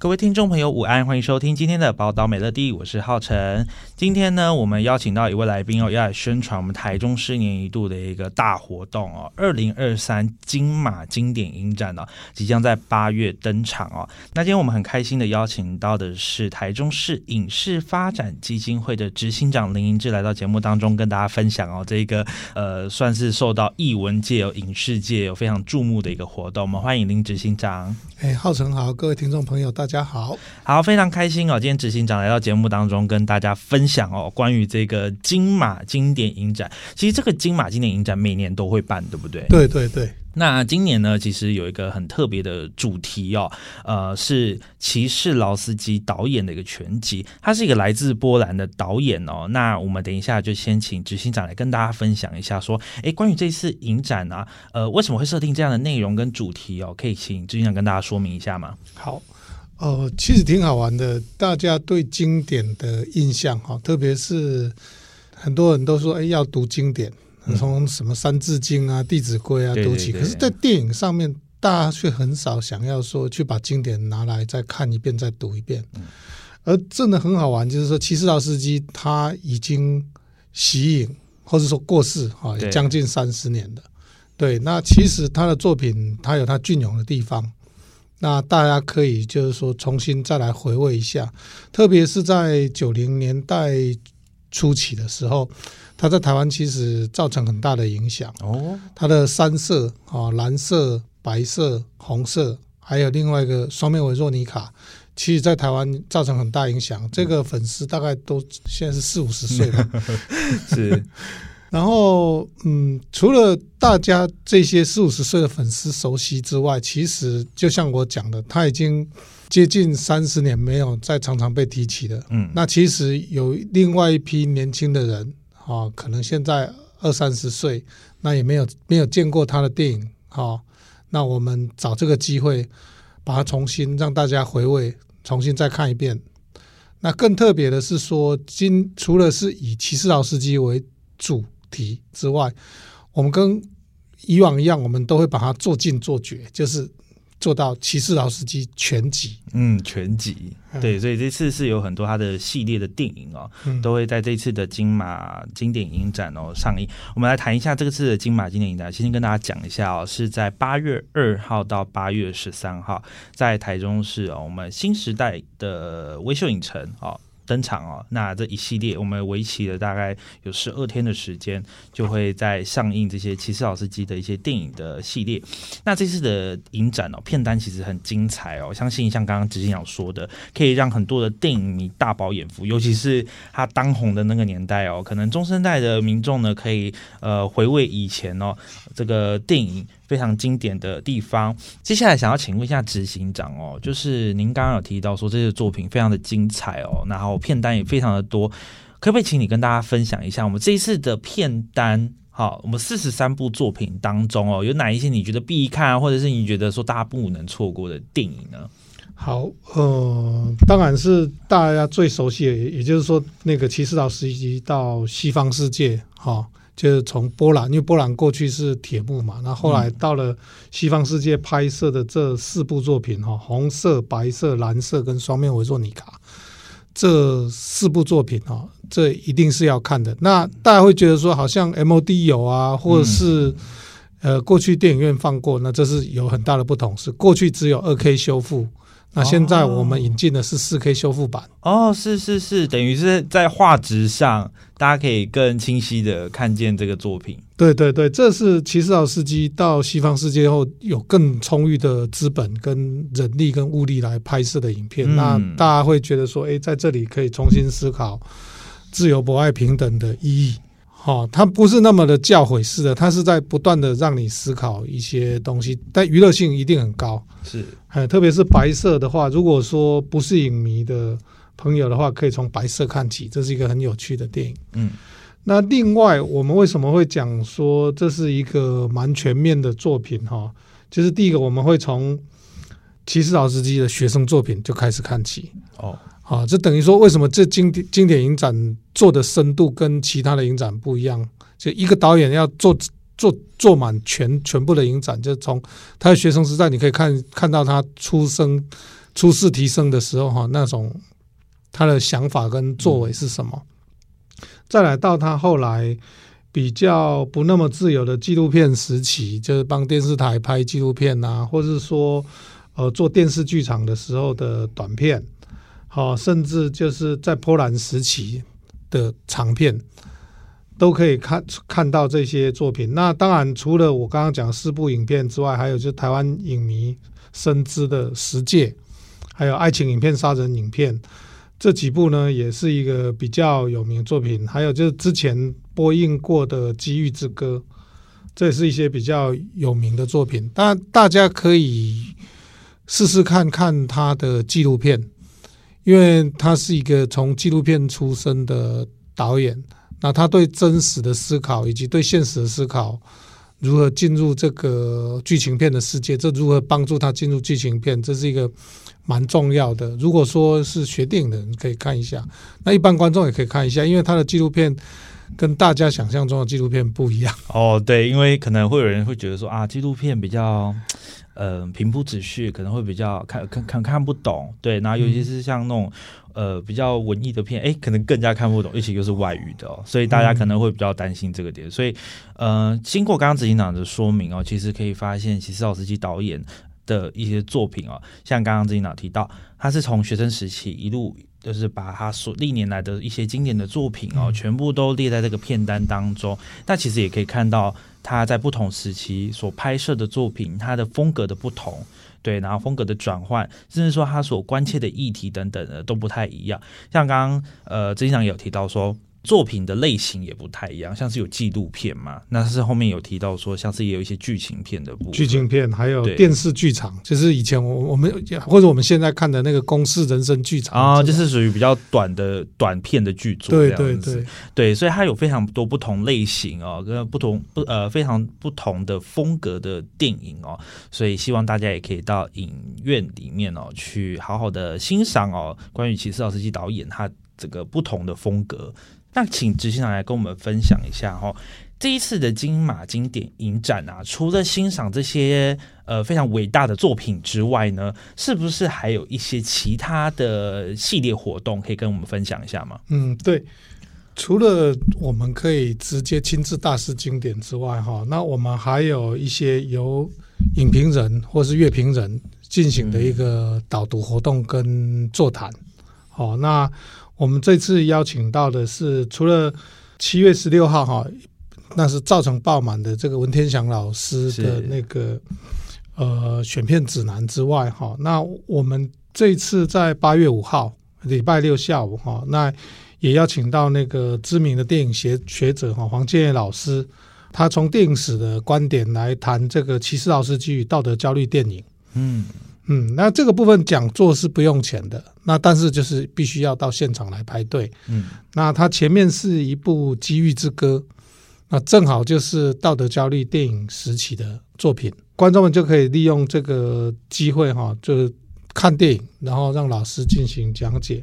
各位听众朋友，午安，欢迎收听今天的宝岛美乐蒂，我是浩辰。今天呢，我们邀请到一位来宾哦，要来宣传我们台中市年一度的一个大活动哦，二零二三金马经典影展哦，即将在八月登场哦。那今天我们很开心的邀请到的是台中市影视发展基金会的执行长林银志来到节目当中，跟大家分享哦，这个呃，算是受到艺文界有影视界有非常注目的一个活动。我们欢迎林执行长。哎，浩辰好，各位听众朋友，大家好，好，非常开心哦，今天执行长来到节目当中，跟大家分享。哦，关于这个金马经典影展，其实这个金马经典影展每年都会办，对不对？对对对。那今年呢，其实有一个很特别的主题哦，呃，是骑士劳斯基导演的一个全集，他是一个来自波兰的导演哦。那我们等一下就先请执行长来跟大家分享一下，说，哎，关于这次影展啊，呃，为什么会设定这样的内容跟主题哦？可以请执行长跟大家说明一下吗？好。哦，其实挺好玩的。大家对经典的印象哈，特别是很多人都说，哎，要读经典，从什么《三字经》啊、《弟子规》啊读起。可是，在电影上面，大家却很少想要说去把经典拿来再看一遍、再读一遍。而真的很好玩，就是说，齐士劳斯基他已经息影，或者说过世哈，也将近三十年了。对，那其实他的作品，他有他隽永的地方。那大家可以就是说重新再来回味一下，特别是在九零年代初期的时候，它在台湾其实造成很大的影响。哦，它的三色啊，蓝色、白色、红色，还有另外一个双面维若妮卡，其实在台湾造成很大影响。这个粉丝大概都现在是四五十岁了，是。然后，嗯，除了大家这些四五十岁的粉丝熟悉之外，其实就像我讲的，他已经接近三十年没有再常常被提起的。嗯，那其实有另外一批年轻的人，啊，可能现在二三十岁，那也没有没有见过他的电影，啊，那我们找这个机会，把它重新让大家回味，重新再看一遍。那更特别的是说，今除了是以骑士老司机为主。题之外，我们跟以往一样，我们都会把它做尽做绝，就是做到骑士劳斯基全集。嗯，全集。对，所以这次是有很多他的系列的电影哦，嗯、都会在这次的金马经典影展哦上映。我们来谈一下这次的金马经典影展，先跟大家讲一下哦，是在八月二号到八月十三号，在台中市哦，我们新时代的微秀影城哦。登场哦，那这一系列我们为期了大概有十二天的时间，就会在上映这些骑士劳斯基的一些电影的系列。那这次的影展哦，片单其实很精彩哦，相信像刚刚执行长说的，可以让很多的电影迷大饱眼福，尤其是他当红的那个年代哦，可能中生代的民众呢可以呃回味以前哦这个电影。非常经典的地方。接下来想要请问一下执行长哦，就是您刚刚有提到说这些作品非常的精彩哦，然后片单也非常的多，可不可以请你跟大家分享一下我们这一次的片单？好，我们四十三部作品当中哦，有哪一些你觉得必看，或者是你觉得说大家不能错过的电影呢？好，呃，当然是大家最熟悉的，也就是说那个骑士到十一集到西方世界，哈、哦。就是从波兰，因为波兰过去是铁幕嘛，那后，来到了西方世界拍摄的这四部作品哈，红色、白色、蓝色跟双面维若妮卡这四部作品哈，这一定是要看的。那大家会觉得说，好像 MOD 有啊，或者是呃过去电影院放过，那这是有很大的不同，是过去只有二 K 修复。那现在我们引进的是四 K 修复版哦，是是是，等于是在画质上，大家可以更清晰的看见这个作品。对对对，这是齐士劳斯基到西方世界后有更充裕的资本、跟人力、跟物力来拍摄的影片。嗯、那大家会觉得说，哎，在这里可以重新思考自由、博爱、平等的意义。哦，它不是那么的教诲式的，它是在不断的让你思考一些东西，但娱乐性一定很高。是，哎，特别是白色的话，如果说不是影迷的朋友的话，可以从白色看起，这是一个很有趣的电影。嗯，那另外我们为什么会讲说这是一个蛮全面的作品？哈，就是第一个我们会从齐士老司机的学生作品就开始看起。哦。啊，这等于说，为什么这经典经典影展做的深度跟其他的影展不一样？就一个导演要做做做满全全部的影展，就从他的学生时代，你可以看看到他出生、初试提升的时候，哈，那种他的想法跟作为是什么？再来到他后来比较不那么自由的纪录片时期，就是帮电视台拍纪录片啊，或是说呃做电视剧场的时候的短片。好，甚至就是在波兰时期的长片，都可以看看到这些作品。那当然，除了我刚刚讲四部影片之外，还有就是台湾影迷深知的《十戒》，还有爱情影片、杀人影片这几部呢，也是一个比较有名的作品。还有就是之前播映过的《机遇之歌》，这也是一些比较有名的作品。但，大家可以试试看看他的纪录片。因为他是一个从纪录片出身的导演，那他对真实的思考以及对现实的思考，如何进入这个剧情片的世界，这如何帮助他进入剧情片，这是一个蛮重要的。如果说是学电影的人可以看一下，那一般观众也可以看一下，因为他的纪录片跟大家想象中的纪录片不一样。哦，对，因为可能会有人会觉得说啊，纪录片比较。呃，平铺直叙可能会比较看看看看不懂，对，然后尤其是像那种、嗯、呃比较文艺的片，哎，可能更加看不懂，而且又是外语的哦，所以大家可能会比较担心这个点。所以，呃，经过刚刚执行长的说明哦，其实可以发现，其实老司机导演的一些作品哦，像刚刚执行长提到，他是从学生时期一路。就是把他所历年来的一些经典的作品哦，全部都列在这个片单当中。那其实也可以看到他在不同时期所拍摄的作品，他的风格的不同，对，然后风格的转换，甚至说他所关切的议题等等的都不太一样。像刚刚呃，执行长有提到说。作品的类型也不太一样，像是有纪录片嘛，那是后面有提到说，像是也有一些剧情片的部分，剧情片还有电视剧场，就是以前我我们或者我们现在看的那个公式人生剧场啊，就是属于比较短的短片的剧作，对对对。对，所以它有非常多不同类型哦，跟不同不呃非常不同的风格的电影哦，所以希望大家也可以到影院里面哦去好好的欣赏哦，关于齐士老司机导演他这个不同的风格。那请执行长来跟我们分享一下哈，这一次的金马经典影展啊，除了欣赏这些呃非常伟大的作品之外呢，是不是还有一些其他的系列活动可以跟我们分享一下吗？嗯，对，除了我们可以直接亲自大师经典之外，哈，那我们还有一些由影评人或是乐评人进行的一个导读活动跟座谈，好，那。我们这次邀请到的是，除了七月十六号哈，那是造成爆满的这个文天祥老师的那个呃选片指南之外哈，那我们这次在八月五号礼拜六下午哈，那也邀请到那个知名的电影学学者哈黄建业老师，他从电影史的观点来谈这个齐士老司机与道德焦虑电影，嗯。嗯，那这个部分讲座是不用钱的，那但是就是必须要到现场来排队。嗯，那它前面是一部《机遇之歌》，那正好就是道德焦虑电影时期的作品，观众们就可以利用这个机会哈，就是看电影，然后让老师进行讲解。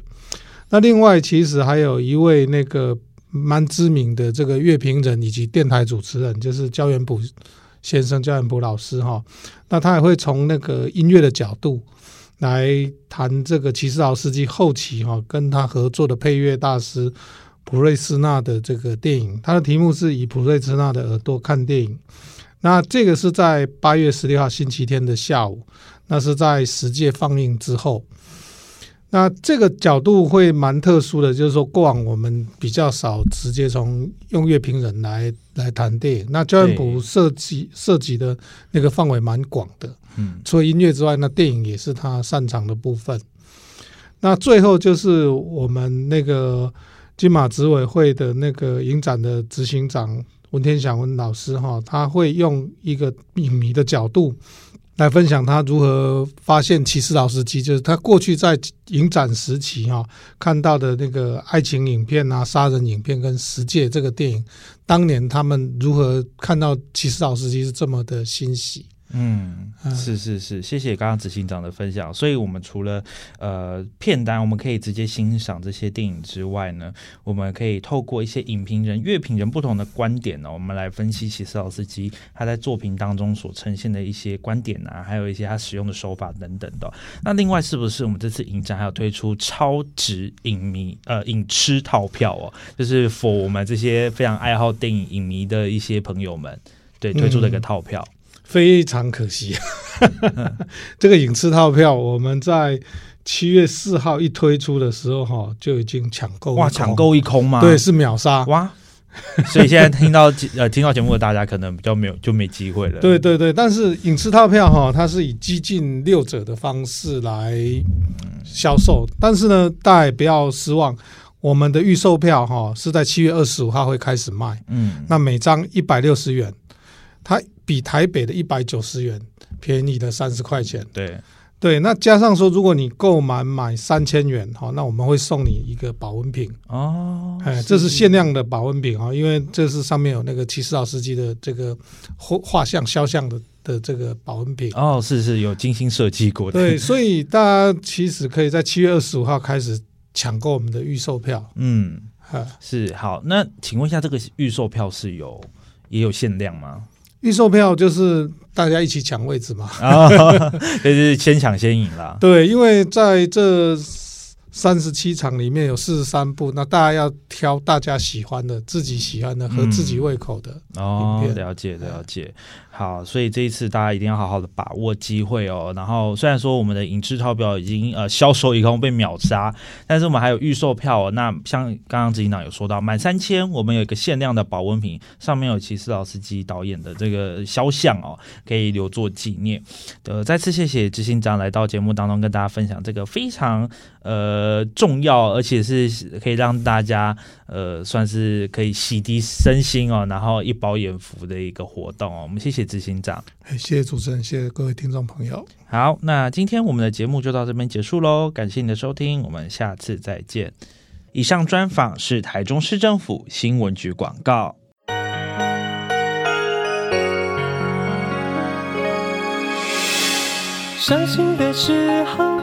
那另外，其实还有一位那个蛮知名的这个乐评人以及电台主持人，就是焦元溥。先生焦元溥老师哈，那他也会从那个音乐的角度来谈这个齐士老司机后期哈跟他合作的配乐大师普瑞斯纳的这个电影，他的题目是以普瑞斯纳的耳朵看电影。那这个是在八月十六号星期天的下午，那是在十届放映之后。那这个角度会蛮特殊的，就是说过往我们比较少直接从用乐评人来来谈电影。那焦元溥涉及涉及的那个范围蛮广的，嗯，除了音乐之外，那电影也是他擅长的部分。那最后就是我们那个金马执委会的那个影展的执行长文天祥文老师哈，他会用一个影迷的角度来分享他如何发现骑士老司机，就是他过去在影展时期哈看到的那个爱情影片啊、杀人影片跟《十戒》这个电影，当年他们如何看到骑士老司机是这么的欣喜。嗯，是是是，谢谢刚刚执行长的分享。所以，我们除了呃片单，我们可以直接欣赏这些电影之外呢，我们可以透过一些影评人、乐评人不同的观点呢，我们来分析齐斯老司机他在作品当中所呈现的一些观点啊，还有一些他使用的手法等等的。那另外，是不是我们这次影展还有推出超值影迷呃影痴套票哦？就是 for 我们这些非常爱好电影影迷的一些朋友们，对推出的一个套票。嗯非常可惜，这个影痴套票我们在七月四号一推出的时候，哈就已经抢购哇，抢购一空吗？对，是秒杀哇！所以现在听到呃听到节目的大家可能比较没有就没机会了。对对对，但是影痴套票哈，它是以几近六折的方式来销售，但是呢，大家也不要失望，我们的预售票哈是在七月二十五号会开始卖，嗯，那每张一百六十元，它。比台北的一百九十元便宜的三十块钱，对。对，那加上说，如果你购满买三千元，哈，那我们会送你一个保温瓶。哦，哎，这是限量的保温瓶啊，因为这是上面有那个骑士老司机的这个画画像肖像的的这个保温瓶。哦，是是有精心设计过的，对，所以大家其实可以在七月二十五号开始抢购我们的预售票，嗯，是好，那请问一下，这个预售票是有也有限量吗？预售票就是大家一起抢位置嘛，啊，就是先抢先赢啦。对，因为在这三十七场里面有四十三部，那大家要挑大家喜欢的、自己喜欢的、和自己胃口的。哦，了解了解。好，所以这一次大家一定要好好的把握机会哦。然后虽然说我们的影视套票已经呃销售一空被秒杀，但是我们还有预售票哦。那像刚刚执行长有说到，满三千我们有一个限量的保温瓶，上面有骑士老司机导演的这个肖像哦，可以留作纪念。呃，再次谢谢执行长来到节目当中跟大家分享这个非常呃重要，而且是可以让大家呃算是可以洗涤身心哦，然后一饱眼福的一个活动哦。我们谢谢。执行长，谢谢主持人，谢谢各位听众朋友。好，那今天我们的节目就到这边结束喽，感谢你的收听，我们下次再见。以上专访是台中市政府新闻局广告。伤心的时候